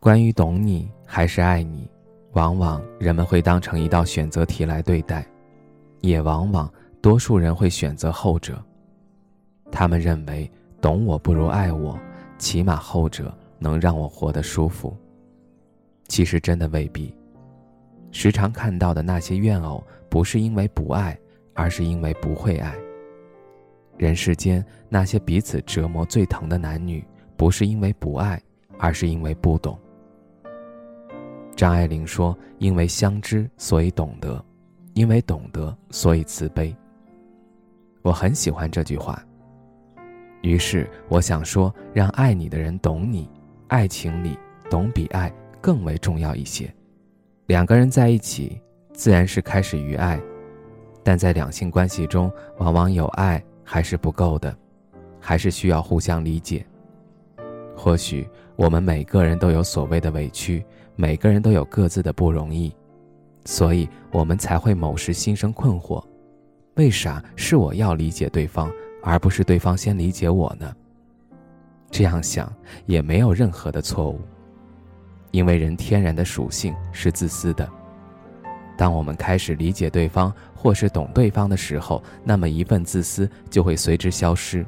关于懂你还是爱你，往往人们会当成一道选择题来对待，也往往多数人会选择后者。他们认为懂我不如爱我，起码后者能让我活得舒服。其实真的未必。时常看到的那些怨偶，不是因为不爱，而是因为不会爱。人世间那些彼此折磨最疼的男女，不是因为不爱，而是因为不懂。张爱玲说：“因为相知，所以懂得；因为懂得，所以慈悲。”我很喜欢这句话。于是我想说，让爱你的人懂你，爱情里懂比爱更为重要一些。两个人在一起，自然是开始于爱，但在两性关系中，往往有爱还是不够的，还是需要互相理解。或许我们每个人都有所谓的委屈。每个人都有各自的不容易，所以我们才会某时心生困惑：为啥是我要理解对方，而不是对方先理解我呢？这样想也没有任何的错误，因为人天然的属性是自私的。当我们开始理解对方或是懂对方的时候，那么一份自私就会随之消失，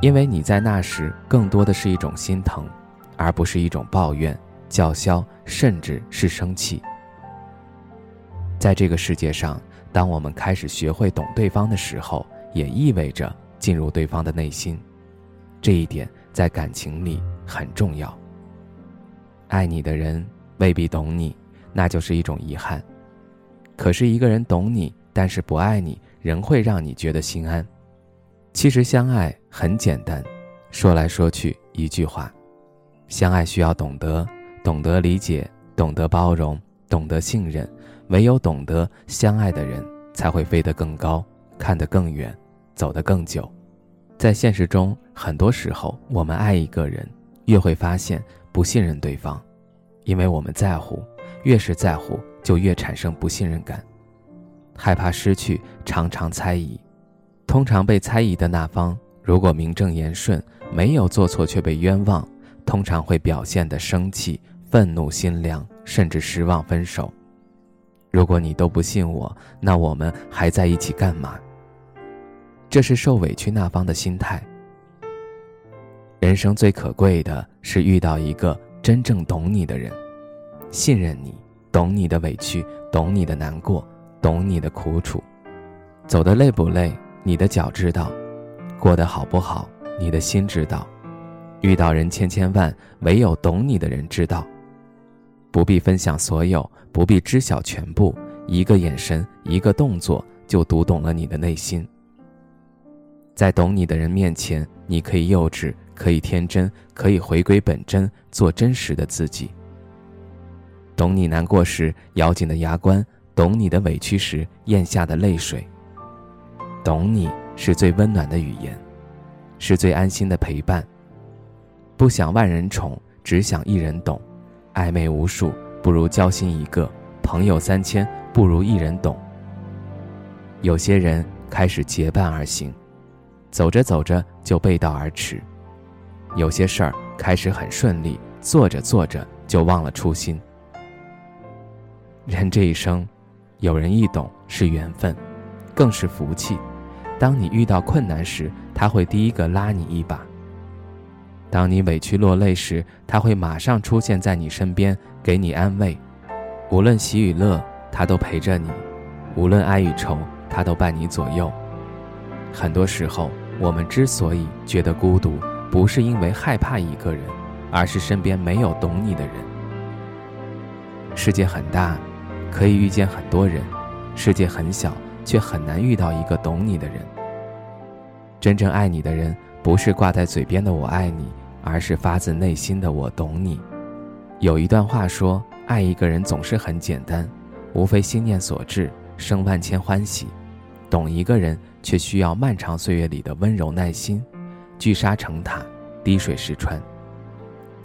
因为你在那时更多的是一种心疼，而不是一种抱怨。叫嚣，甚至是生气。在这个世界上，当我们开始学会懂对方的时候，也意味着进入对方的内心。这一点在感情里很重要。爱你的人未必懂你，那就是一种遗憾。可是，一个人懂你，但是不爱你，仍会让你觉得心安。其实，相爱很简单，说来说去一句话：相爱需要懂得。懂得理解，懂得包容，懂得信任，唯有懂得相爱的人，才会飞得更高，看得更远，走得更久。在现实中，很多时候，我们爱一个人，越会发现不信任对方，因为我们在乎，越是在乎，就越产生不信任感，害怕失去，常常猜疑。通常被猜疑的那方，如果名正言顺，没有做错却被冤枉，通常会表现得生气。愤怒、心凉，甚至失望，分手。如果你都不信我，那我们还在一起干嘛？这是受委屈那方的心态。人生最可贵的是遇到一个真正懂你的人，信任你，懂你的委屈，懂你的难过，懂你的苦楚。走的累不累，你的脚知道；过得好不好，你的心知道。遇到人千千万，唯有懂你的人知道。不必分享所有，不必知晓全部，一个眼神，一个动作，就读懂了你的内心。在懂你的人面前，你可以幼稚，可以天真，可以回归本真，做真实的自己。懂你难过时咬紧的牙关，懂你的委屈时咽下的泪水。懂你是最温暖的语言，是最安心的陪伴。不想万人宠，只想一人懂。暧昧无数，不如交心一个；朋友三千，不如一人懂。有些人开始结伴而行，走着走着就背道而驰；有些事儿开始很顺利，做着做着就忘了初心。人这一生，有人一懂是缘分，更是福气。当你遇到困难时，他会第一个拉你一把。当你委屈落泪时，他会马上出现在你身边，给你安慰。无论喜与乐，他都陪着你；无论哀与愁，他都伴你左右。很多时候，我们之所以觉得孤独，不是因为害怕一个人，而是身边没有懂你的人。世界很大，可以遇见很多人；世界很小，却很难遇到一个懂你的人。真正爱你的人，不是挂在嘴边的“我爱你”。而是发自内心的我懂你。有一段话说，爱一个人总是很简单，无非心念所致，生万千欢喜。懂一个人，却需要漫长岁月里的温柔耐心，聚沙成塔，滴水石穿。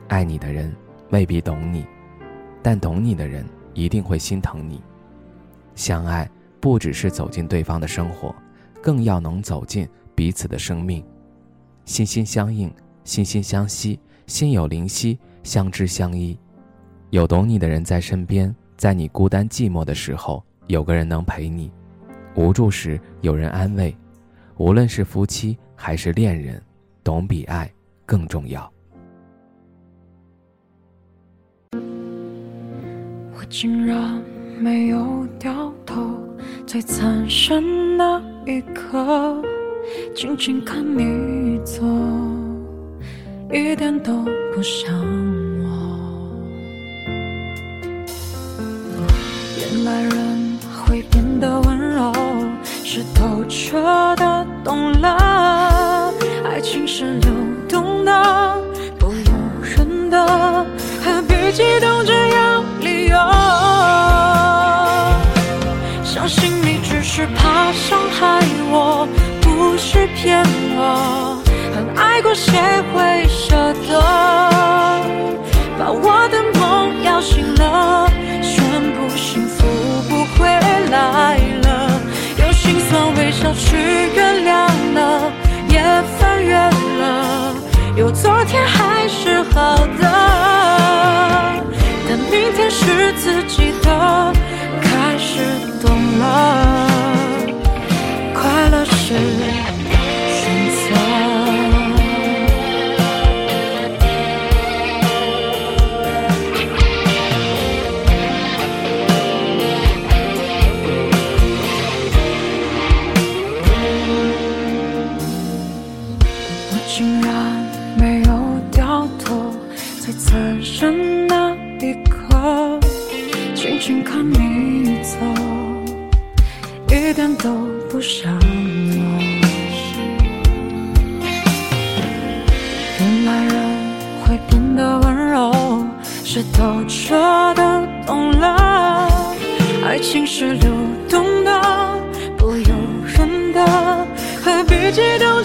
爱你的人未必懂你，但懂你的人一定会心疼你。相爱不只是走进对方的生活，更要能走进彼此的生命，心心相印，心心相惜，心有灵犀，相知相依。有懂你的人在身边，在你孤单寂寞的时候，有个人能陪你。无助时有人安慰，无论是夫妻还是恋人，懂比爱更重要。我竟然没有掉头，最残忍那一刻，静静看你走，一点都不像我。原来人会变得温柔。是透彻的，懂了。爱情是流动的，不由人的，何必激动着怕伤害我，不是骗我。很爱过，谁会舍得把我的梦摇醒了？宣布幸福不会来了。用心酸微笑去原谅了，也翻越了，有昨天一点都不像我。原来人会变得温柔，是透彻的懂了。爱情是流动的，不由人的，何必激动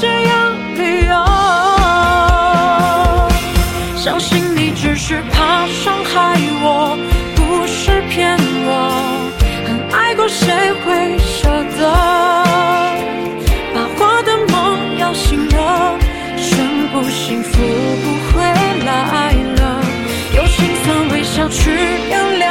谁会？舍得，把我的梦摇醒了，宣布幸福不回来了，用心酸微笑去原谅